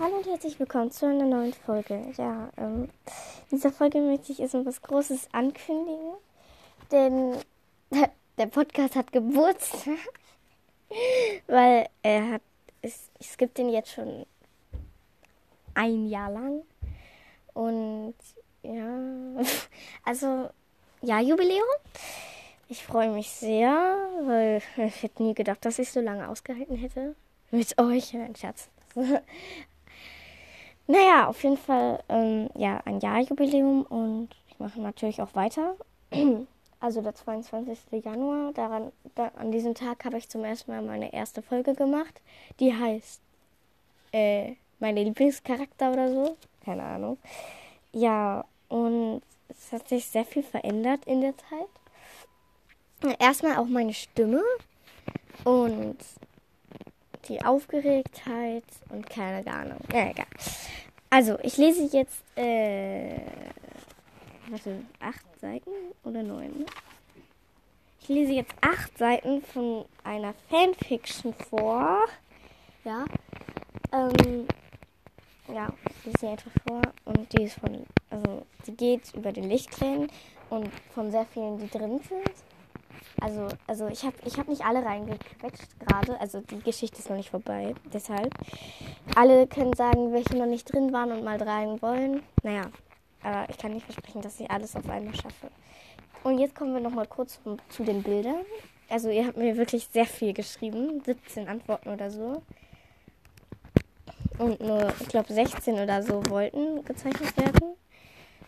Hallo und herzlich willkommen zu einer neuen Folge. Ja, ähm, in dieser Folge möchte ich jetzt etwas Großes ankündigen, denn der Podcast hat Geburtstag, weil er hat, es, es gibt den jetzt schon ein Jahr lang und ja, also ja, Jubiläum. Ich freue mich sehr, weil ich hätte nie gedacht, dass ich so lange ausgehalten hätte. Mit euch, ein Scherz. Naja, auf jeden Fall, ähm, ja, ein Jahrjubiläum und ich mache natürlich auch weiter. Also der 22. Januar, daran, da, an diesem Tag habe ich zum ersten Mal meine erste Folge gemacht. Die heißt äh, meine Lieblingscharakter oder so. Keine Ahnung. Ja, und es hat sich sehr viel verändert in der Zeit. Erstmal auch meine Stimme und die Aufgeregtheit und keine Ahnung. Ja, egal. Also, ich lese jetzt, äh, warte, acht Seiten oder neun? Ne? Ich lese jetzt acht Seiten von einer Fanfiction vor. Ja. Ähm, ja, ich lese sie einfach vor und die ist von, also, die geht über den Lichtclan und von sehr vielen, die drin sind. Also, also ich habe ich hab nicht alle reingequetscht gerade. Also die Geschichte ist noch nicht vorbei. Deshalb. Alle können sagen, welche noch nicht drin waren und mal rein wollen. Naja, aber ich kann nicht versprechen, dass ich alles auf einmal schaffe. Und jetzt kommen wir nochmal kurz zu den Bildern. Also ihr habt mir wirklich sehr viel geschrieben. 17 Antworten oder so. Und nur, ich glaube, 16 oder so wollten gezeichnet werden.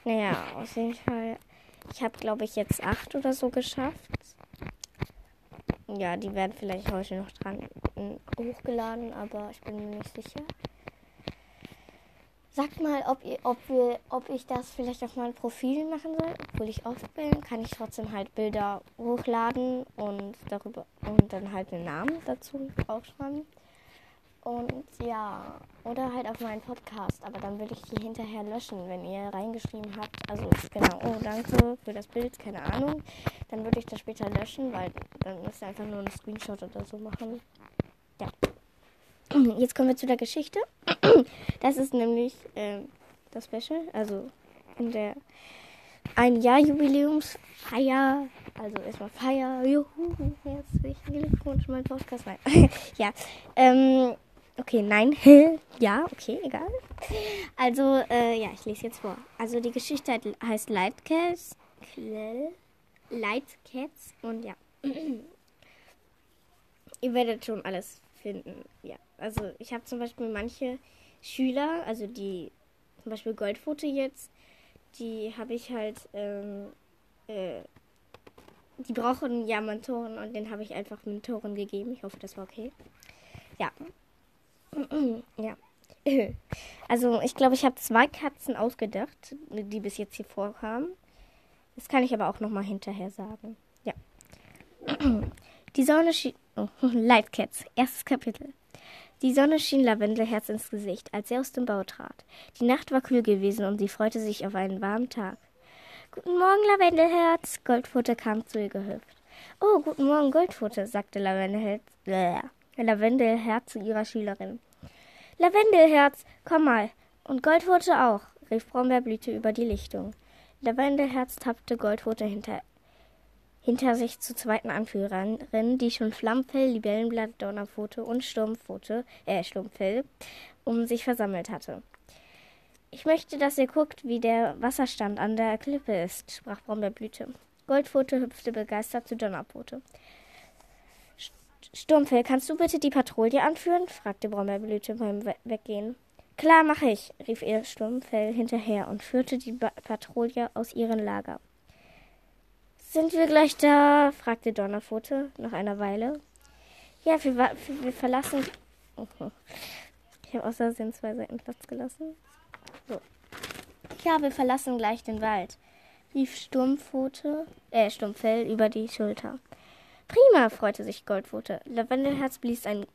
Naja, auf jeden Fall. Ich habe, glaube ich, jetzt 8 oder so geschafft. Ja, die werden vielleicht heute noch dran äh, hochgeladen, aber ich bin mir nicht sicher. Sagt mal, ob, ihr, ob, wir, ob ich das vielleicht auf mein Profil machen soll. Obwohl ich oft bin, kann ich trotzdem halt Bilder hochladen und darüber und dann halt den Namen dazu aufschreiben. Und ja, oder halt auf meinen Podcast. Aber dann würde ich die hinterher löschen, wenn ihr reingeschrieben habt. Also genau, oh danke für das Bild, keine Ahnung. Dann würde ich das später löschen, weil dann müsst ihr einfach nur einen Screenshot oder so machen. Ja. Jetzt kommen wir zu der Geschichte. Das ist nämlich äh, das Special. Also in der ein Jahr Jubiläumsfeier. Also erstmal Feier. Juhu, herzlichen Glückwunsch, mein Podcast. Nein. ja. Ähm, Okay, nein. ja, okay, egal. Also, äh, ja, ich lese jetzt vor. Also, die Geschichte heißt Light Cats. Light Cats. Und ja. Ihr werdet schon alles finden. Ja. Also, ich habe zum Beispiel manche Schüler, also die zum Beispiel Goldfote jetzt, die habe ich halt, ähm, äh, die brauchen ja Mentoren und den habe ich einfach Mentoren gegeben. Ich hoffe, das war okay. Ja, ja. Also ich glaube, ich habe zwei Katzen ausgedacht, die bis jetzt hier vorkamen. Das kann ich aber auch nochmal hinterher sagen. Ja. Die Sonne schien. Oh, Light Cats, erstes Kapitel. Die Sonne schien Lavendelherz ins Gesicht, als er aus dem Bau trat. Die Nacht war kühl gewesen und sie freute sich auf einen warmen Tag. Guten Morgen, Lavendelherz. Goldfutter kam zu ihr gehüpft. Oh, guten Morgen, Goldfutter, sagte Lavendelherz, äh, Lavendelherz zu ihrer Schülerin. Lavendelherz, komm mal. Und Goldpfote auch, rief Brombeerblüte über die Lichtung. Lavendelherz tappte Goldpfote hinter, hinter sich zur zweiten Anführerin, die schon Flammfell, Libellenblatt, Donnerpfote und Sturmpfote, äh, Sturmfell, um sich versammelt hatte. Ich möchte, dass ihr guckt, wie der Wasserstand an der Klippe ist, sprach Brombeerblüte. Goldpfote hüpfte begeistert zu Donnerpfote. Sturmfell, kannst du bitte die Patrouille anführen? fragte Brombeerblüte beim Weggehen. Klar, mache ich, rief ihr Sturmfell hinterher und führte die ba Patrouille aus ihrem Lager. Sind wir gleich da? fragte Donnerpfote nach einer Weile. Ja, wir, wir verlassen. Ich habe außerdem zwei Seiten Platz gelassen. So. Ja, wir verlassen gleich den Wald, rief Sturmpfote, äh, Sturmfell über die Schulter. Prima, freute sich Goldpfote. Lavendelherz blies ein,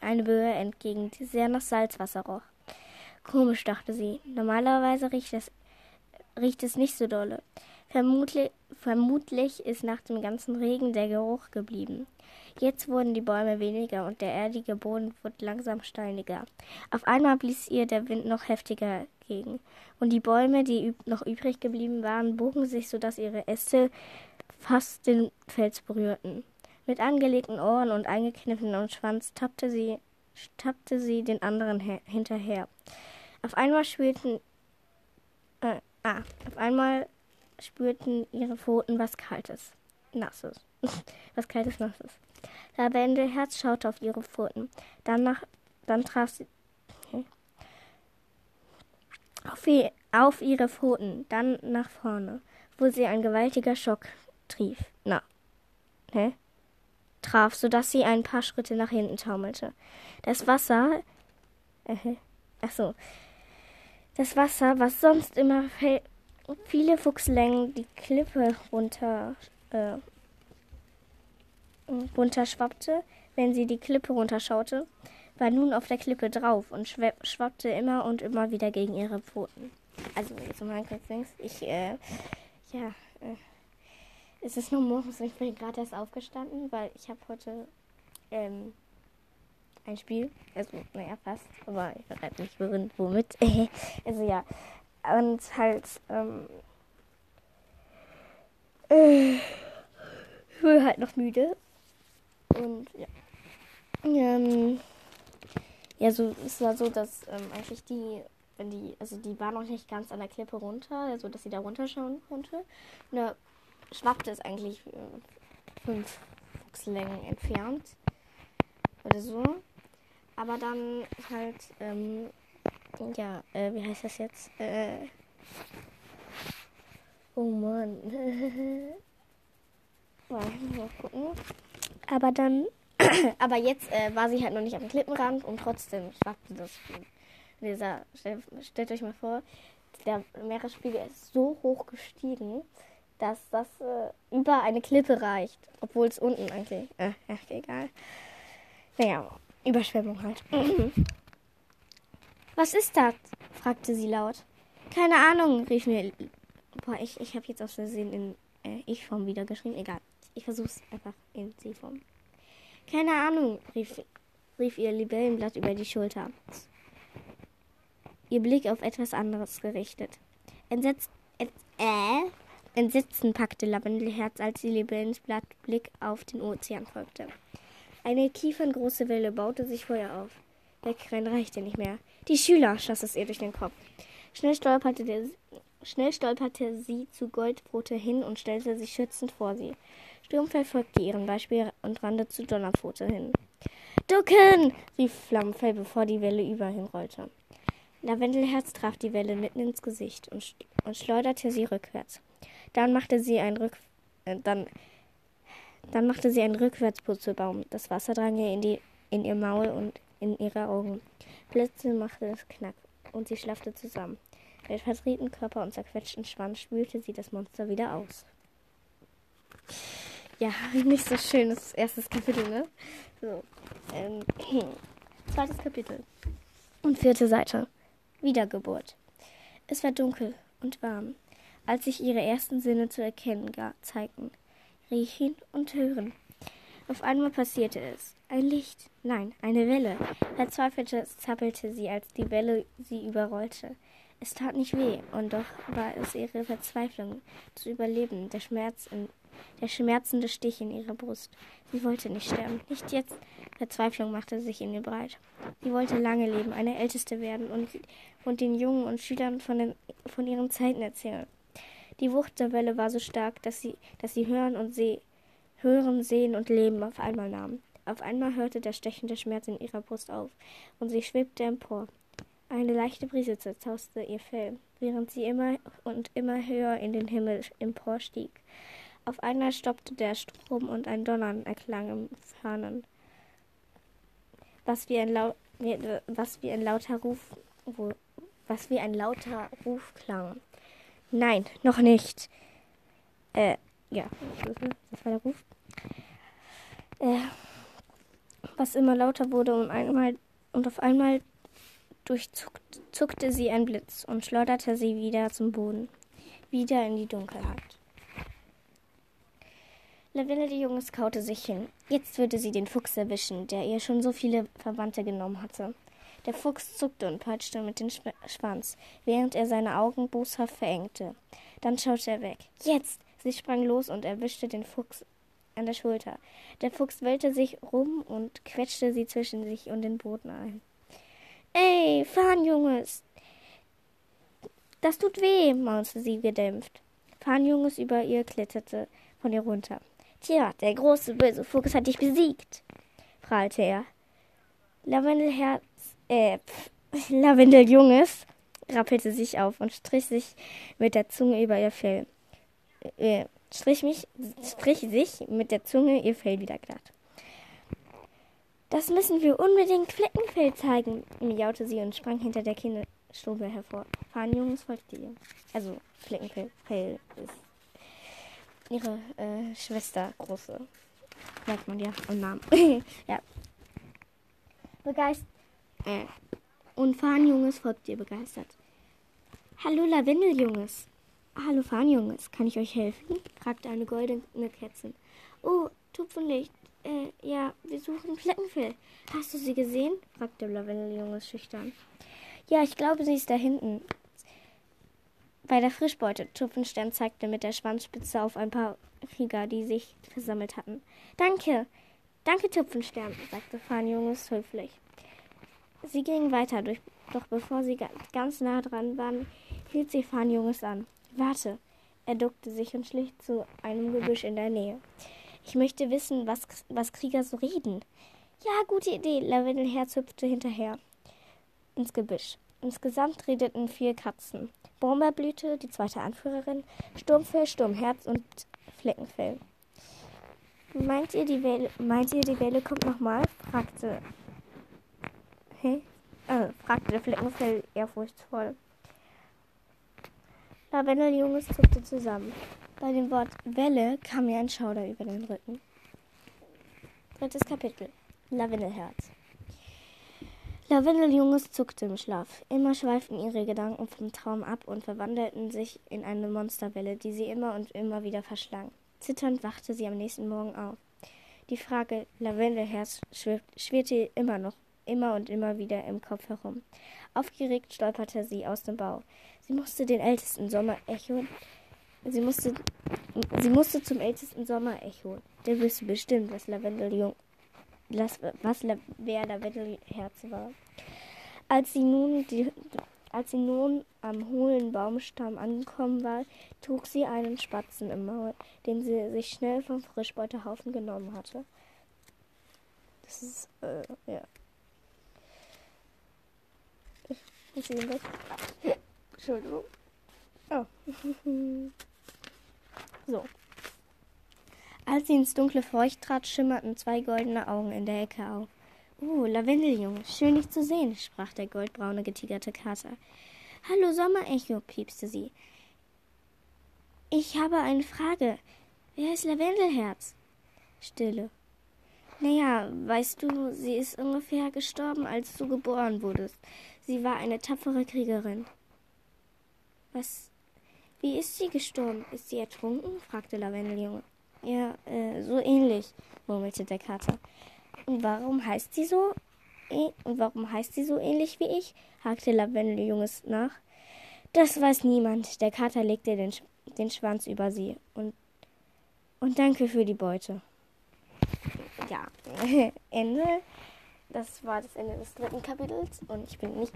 eine Böe entgegen, die sehr nach Salzwasser roch. Komisch, dachte sie. Normalerweise riecht es, riecht es nicht so dolle. Vermutlich, Vermutlich ist nach dem ganzen Regen der Geruch geblieben. Jetzt wurden die Bäume weniger und der erdige Boden wurde langsam steiniger. Auf einmal blies ihr der Wind noch heftiger gegen, und die Bäume, die noch übrig geblieben waren, bogen sich, so dass ihre Äste fast den Fels berührten. Mit angelegten Ohren und eingekniffenem Schwanz tappte sie, tappte sie den anderen hinterher. Auf einmal spürten, äh, ah, auf einmal spürten ihre Pfoten was Kaltes, Nasses. was Kaltes, Nasses. Lavendelherz schaute auf ihre Pfoten. Dann, nach, dann traf sie okay. auf, auf ihre Pfoten, dann nach vorne, wo sie ein gewaltiger Schock trief. Na, hä? Traf, sodass sie ein paar Schritte nach hinten taumelte. Das Wasser, äh, ach so, das Wasser, was sonst immer viele Fuchslängen die Klippe runter äh, runterschwappte, wenn sie die Klippe runterschaute, war nun auf der Klippe drauf und schwappte immer und immer wieder gegen ihre Pfoten. Also, so mein Lieblings. Ich, äh, ja, äh, es ist nur morgens ich bin gerade erst aufgestanden, weil ich habe heute, ähm, ein Spiel. Also, naja, fast. Aber ich verrate nicht, worin, womit. also, ja. Und halt, ähm, äh, ich bin halt noch müde. Und ja. Ähm, ja, so es war so, dass ähm, eigentlich die, wenn die, also die war noch nicht ganz an der Klippe runter, also dass sie da runterschauen konnte. Und schwappte es eigentlich äh, fünf Fuchslängen entfernt. Oder so. Aber dann halt, ähm, ja, äh, wie heißt das jetzt? Äh, oh Mann. mal gucken. Aber dann, aber jetzt äh, war sie halt noch nicht am Klippenrand und trotzdem schwappte das. Dieser, stellt, stellt euch mal vor, der Meeresspiegel ist so hoch gestiegen, dass das äh, über eine Klippe reicht. Obwohl es unten eigentlich. Äh, ach, egal. Naja, Überschwemmung halt. Was ist das? fragte sie laut. Keine Ahnung, rief mir. Boah, ich, ich habe jetzt aus Versehen in äh, Ich-Form wieder geschrieben. Egal. Ich versuche es einfach in C-Form. Keine Ahnung, rief, rief ihr Libellenblatt über die Schulter. Ihr Blick auf etwas anderes gerichtet. Entsetzt, äh, Entsetzen packte Lavendelherz, als ihr Libellenblatt Blick auf den Ozean folgte. Eine kieferngroße Welle baute sich vor ihr auf. Wegrennen reichte nicht mehr. Die Schüler, schoss es ihr durch den Kopf. Schnell stolperte, der, schnell stolperte sie zu Goldbrote hin und stellte sich schützend vor sie. Sturmfell folgte ihrem Beispiel und rannte zu Donnerpfote hin. Ducken! rief Flammenfell, bevor die Welle über ihn rollte. Lavendelherz traf die Welle mitten ins Gesicht und, und schleuderte sie rückwärts. Dann machte sie ein Rück äh, dann, dann machte sie einen Rückwärtsputzelbaum. Das Wasser drang ihr in, die, in ihr Maul und in ihre Augen. Blitze machte es knack und sie schlaffte zusammen. Mit verdrehten Körper und zerquetschten Schwanz spülte sie das Monster wieder aus ja, nicht so schönes erstes Kapitel, ne? So. Ähm, zweites Kapitel. Und vierte Seite. Wiedergeburt. Es war dunkel und warm, als sich ihre ersten Sinne zu erkennen zeigten. Riechen und hören. Auf einmal passierte es. Ein Licht. Nein, eine Welle. Verzweifelte zappelte sie, als die Welle sie überrollte. Es tat nicht weh, und doch war es ihre Verzweiflung zu überleben, der Schmerz in der schmerzende Stich in ihrer Brust. Sie wollte nicht sterben, nicht jetzt. Verzweiflung machte sich in ihr breit. Sie wollte lange leben, eine Älteste werden und, und den Jungen und Schülern von, den, von ihren Zeiten erzählen. Die Wucht der Welle war so stark, dass sie, dass sie hören und seh, hören, sehen und leben auf einmal nahmen. Auf einmal hörte der stechende Schmerz in ihrer Brust auf, und sie schwebte empor. Eine leichte Brise zerzauste ihr Fell, während sie immer und immer höher in den Himmel emporstieg. Auf einmal stoppte der Strom und ein Donnern erklang im Fernen, was wie ein, Lau was wie ein lauter Ruf, was wie ein lauter Ruf klang. Nein, noch nicht. Äh, ja, das war der Ruf. Äh, was immer lauter wurde und einmal und auf einmal durchzuckte sie ein Blitz und schleuderte sie wieder zum Boden, wieder in die Dunkelheit. Lavelle, die Junges, kaute sich hin. Jetzt würde sie den Fuchs erwischen, der ihr schon so viele Verwandte genommen hatte. Der Fuchs zuckte und peitschte mit dem Schwanz, während er seine Augen boshaft verengte. Dann schaute er weg. Jetzt! Sie sprang los und erwischte den Fuchs an der Schulter. Der Fuchs wellte sich rum und quetschte sie zwischen sich und den Boden ein. Ey, fahren, Junges! Das tut weh, maunzte sie gedämpft. Fahnenjunges über ihr kletterte von ihr runter. Tja, der große böse Fuchs hat dich besiegt, prahlte er. Lavendelherz, äh, Lavendeljunges rappelte sich auf und strich sich mit der Zunge über ihr Fell. Äh, strich mich, strich sich mit der Zunge ihr Fell wieder glatt. Das müssen wir unbedingt Fleckenfell zeigen, miaute sie und sprang hinter der Kinderstube hervor. Fahnenjunges folgte ihr. Also Fleckenfell ist ihre äh, Schwester, große. Merkt man ja am Namen. ja. Begeistert. Äh. Und Fahnenjunges folgt ihr begeistert. Hallo Lavendeljunges. Hallo Fahnenjunges, kann ich euch helfen? fragte eine goldene Kätzin. Oh, Tupfenlicht. Äh, ja, wir suchen Fleckenfell. Hast du sie gesehen? fragte Lavendeljunges schüchtern. Ja, ich glaube, sie ist da hinten. Bei der Frischbeute. Tupfenstern zeigte mit der Schwanzspitze auf ein paar Krieger, die sich versammelt hatten. Danke, danke, Tupfenstern, sagte Fahnenjunges höflich. Sie gingen weiter, durch, doch bevor sie ganz nah dran waren, hielt sie Fahnenjunges an. Warte. Er duckte sich und schlich zu einem Gebüsch in der Nähe. Ich möchte wissen, was, was Krieger so reden. Ja, gute Idee. Lavendelherz hüpfte hinterher ins Gebüsch. Insgesamt redeten vier Katzen. Brombeerblüte, die zweite Anführerin, Sturmfell, Sturmherz und Fleckenfell. Meint ihr, die Welle, meint ihr, die Welle kommt nochmal? fragte. Hä? Äh, fragte der Fleckenfell ehrfurchtsvoll. Lavendeljunges zuckte zusammen. Bei dem Wort Welle kam mir ein Schauder über den Rücken. Drittes Kapitel. Lavendelherz. Lavendeljunges zuckte im Schlaf. Immer schweiften ihre Gedanken vom Traum ab und verwandelten sich in eine Monsterwelle, die sie immer und immer wieder verschlang. Zitternd wachte sie am nächsten Morgen auf. Die Frage Lavendelherz schwirrte immer noch, immer und immer wieder im Kopf herum. Aufgeregt stolperte sie aus dem Bau. Sie musste den ältesten Sommerecho. Sie musste, sie musste zum ältesten Sommerecho. Der wüsste bestimmt, was Lavendeljung, was, wer Lavendelherz war. Als sie nun die, als sie nun am hohlen Baumstamm angekommen war, trug sie einen Spatzen im Maul, den sie sich schnell vom Frischbeutehaufen genommen hatte. Das ist, äh, ja. Muss ihn weg. Entschuldigung. Oh. so. Als sie ins dunkle Feucht trat, schimmerten zwei goldene Augen in der Ecke auf. Oh, Lavendeljunge, schön dich zu sehen, sprach der goldbraune getigerte Kater. Hallo Sommerecho, piepste sie. Ich habe eine Frage. Wer ist Lavendelherz? Stille. Naja, weißt du, sie ist ungefähr gestorben, als du geboren wurdest. Sie war eine tapfere Kriegerin. Was? Wie ist sie gestorben? Ist sie ertrunken? fragte Lavendeljunge. Ja, äh, so ähnlich, murmelte der Kater. Und warum heißt sie so? Und warum heißt sie so ähnlich wie ich? hakte Lavendeljunges nach. Das weiß niemand. Der Kater legte den, den Schwanz über sie. Und, und danke für die Beute. Ja, Ende. Das war das Ende des dritten Kapitels. Und ich bin nicht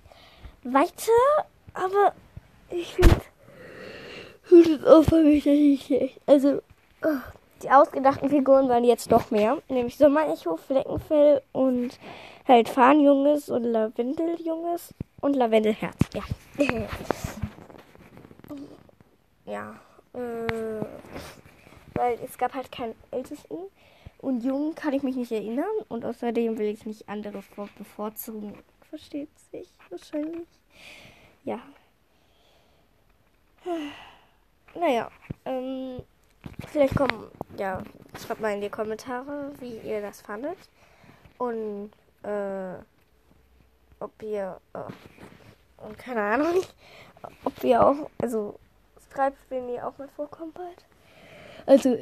weiter, aber ich finde es auch für mich nicht schlecht. Also, oh. Die ausgedachten Figuren waren jetzt doch mehr, nämlich Sommerecho, Fleckenfell und halt Fahnenjunges und Lavendeljunges und Lavendelherz. Ja. ja. Äh, weil es gab halt keinen Ältesten und Jungen kann ich mich nicht erinnern und außerdem will ich nicht andere bevorzugen. Versteht sich wahrscheinlich. Ja. Naja, ähm, Vielleicht kommen, ja, schreibt mal in die Kommentare, wie ihr das fandet. Und, äh, ob ihr, äh, und keine Ahnung, ob ihr auch, also, schreibt, wenn ihr auch mal vorkommt bald. Also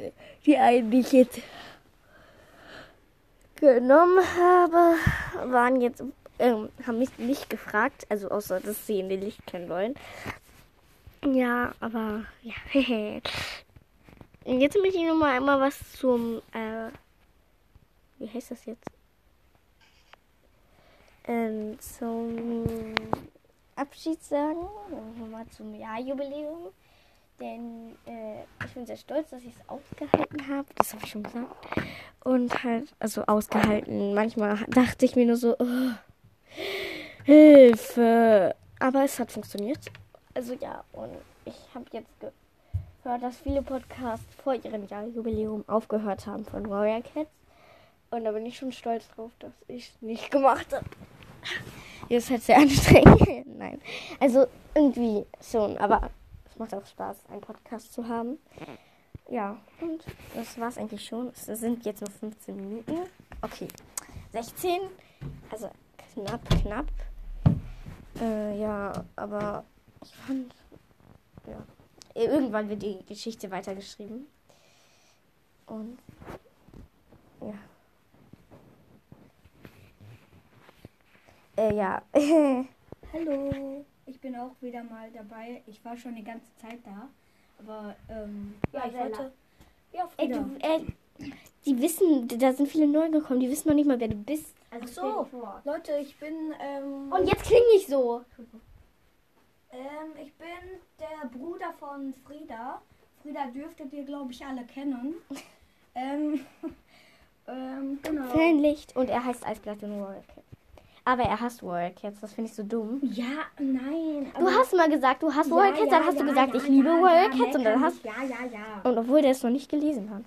die einen, die ich jetzt genommen habe, waren jetzt, ähm, haben mich nicht gefragt, also außer, dass sie in den Licht kennen wollen. Ja, aber ja. Und jetzt möchte ich noch mal einmal was zum, äh, wie heißt das jetzt? Ähm, zum Abschied sagen, nochmal zum Jahrjubiläum. Denn äh, ich bin sehr stolz, dass ich es ausgehalten habe. Das habe ich schon gesagt. Und halt, also ausgehalten. Manchmal dachte ich mir nur so, oh, Hilfe. Aber es hat funktioniert. Also ja, und ich habe jetzt gehört, dass viele Podcasts vor ihrem Jahrjubiläum aufgehört haben von Warrior Cats. Und da bin ich schon stolz drauf, dass ich es nicht gemacht habe. Ist halt sehr anstrengend. Nein. Also irgendwie schon, aber es macht auch Spaß, einen Podcast zu haben. Ja, und das war es eigentlich schon. Es sind jetzt nur 15 Minuten. Okay, 16. Also knapp, knapp. Äh, ja, aber ich fand, ja. Irgendwann wird die Geschichte weitergeschrieben. Und ja. Äh, ja. Hallo, ich bin auch wieder mal dabei. Ich war schon die ganze Zeit da. Aber, ähm, ja, Ja, ich wollte. Ja, Ey, du, äh, die wissen, da sind viele neu gekommen, die wissen noch nicht mal, wer du bist. Also so. Leute, ich bin, ähm, Und jetzt klinge ich so. ähm, ich bin der Bruder von Frieda. Frieda dürftet ihr, glaube ich, alle kennen. ähm, ähm, genau. Fanlicht. Und er heißt Eisblatt und Warrior Cats. Aber er hasst Warrior Cats, das finde ich so dumm. Ja, nein. Du hast mal gesagt, du hast Warrior Cats, dann hast du gesagt, ich liebe Warrior Cats und dann hast Ja, ja, ja. Und obwohl der es noch nicht gelesen hat.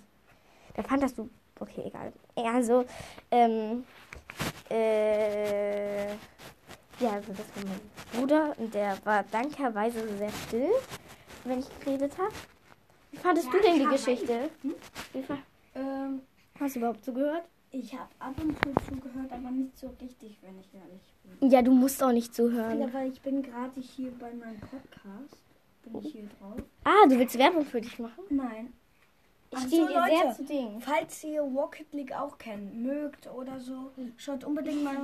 Da fand das du. Okay, egal. Ja, Also, ähm. Äh. Ja, also das war mein Bruder und der war dankerweise sehr still, wenn ich geredet habe. Wie fandest du denn die. Geschichte? Hm? Wie fa- Ähm, Hast du überhaupt zugehört? Ich habe ab und zu zugehört, aber nicht so richtig, wenn ich ehrlich bin. Ja, du musst auch nicht zuhören. Ja, weil ich bin gerade hier bei meinem Podcast. Bin ich hier drauf? Ah, du willst Werbung für dich machen? Nein. Ich stehe so, dir sehr zu Dingen. Falls ihr Rocket League auch kennt, mögt oder so, schaut unbedingt mal,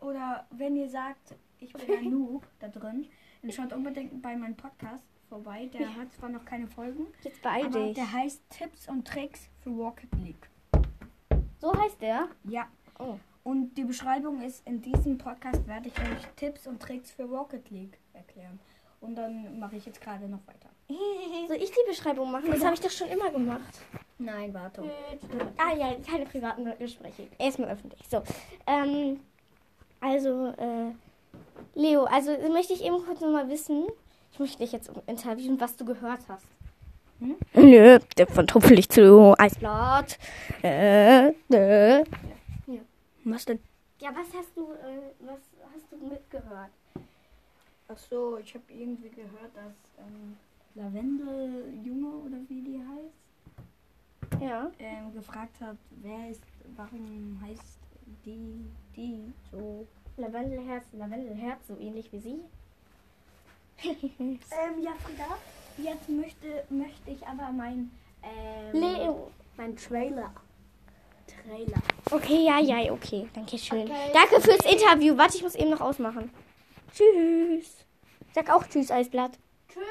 oder wenn ihr sagt, ich bin ein Noob da drin, dann schaut unbedingt bei meinem Podcast vorbei. Der hat zwar noch keine Folgen, Jetzt aber dich. der heißt Tipps und Tricks für Rocket League. So heißt der? Ja. Oh. Und die Beschreibung ist, in diesem Podcast werde ich euch Tipps und Tricks für Rocket League erklären. Und dann mache ich jetzt gerade noch weiter. Soll ich die Beschreibung machen? Das habe ich doch schon immer gemacht. Nein, warte. Ah ja, keine privaten Gespräche. Erstmal öffentlich. So. Ähm, also, äh, Leo, also möchte ich eben kurz nochmal wissen. Ich möchte dich jetzt interviewen, was du gehört hast. Hm? Nö, der von Tupfelig zu Eisblatt. Äh, äh. Was denn? Ja, was hast du, äh, was hast du mitgehört? Ach so, ich habe irgendwie gehört, dass ähm, Lavendel-Junge oder wie die heißt, Ja. ähm, gefragt hat, wer ist, warum heißt die, die so. Lavendelherz, Lavendelherz, so ähnlich wie sie. Ähm, ja, Frieda, jetzt möchte, möchte ich aber mein, ähm, Leo. mein Trailer. Trailer. Okay, ja, ja, okay. Danke schön. Okay. Danke fürs Interview. Warte, ich muss eben noch ausmachen. Tschüss. Sag auch Tschüss, Eisblatt. Tschüss.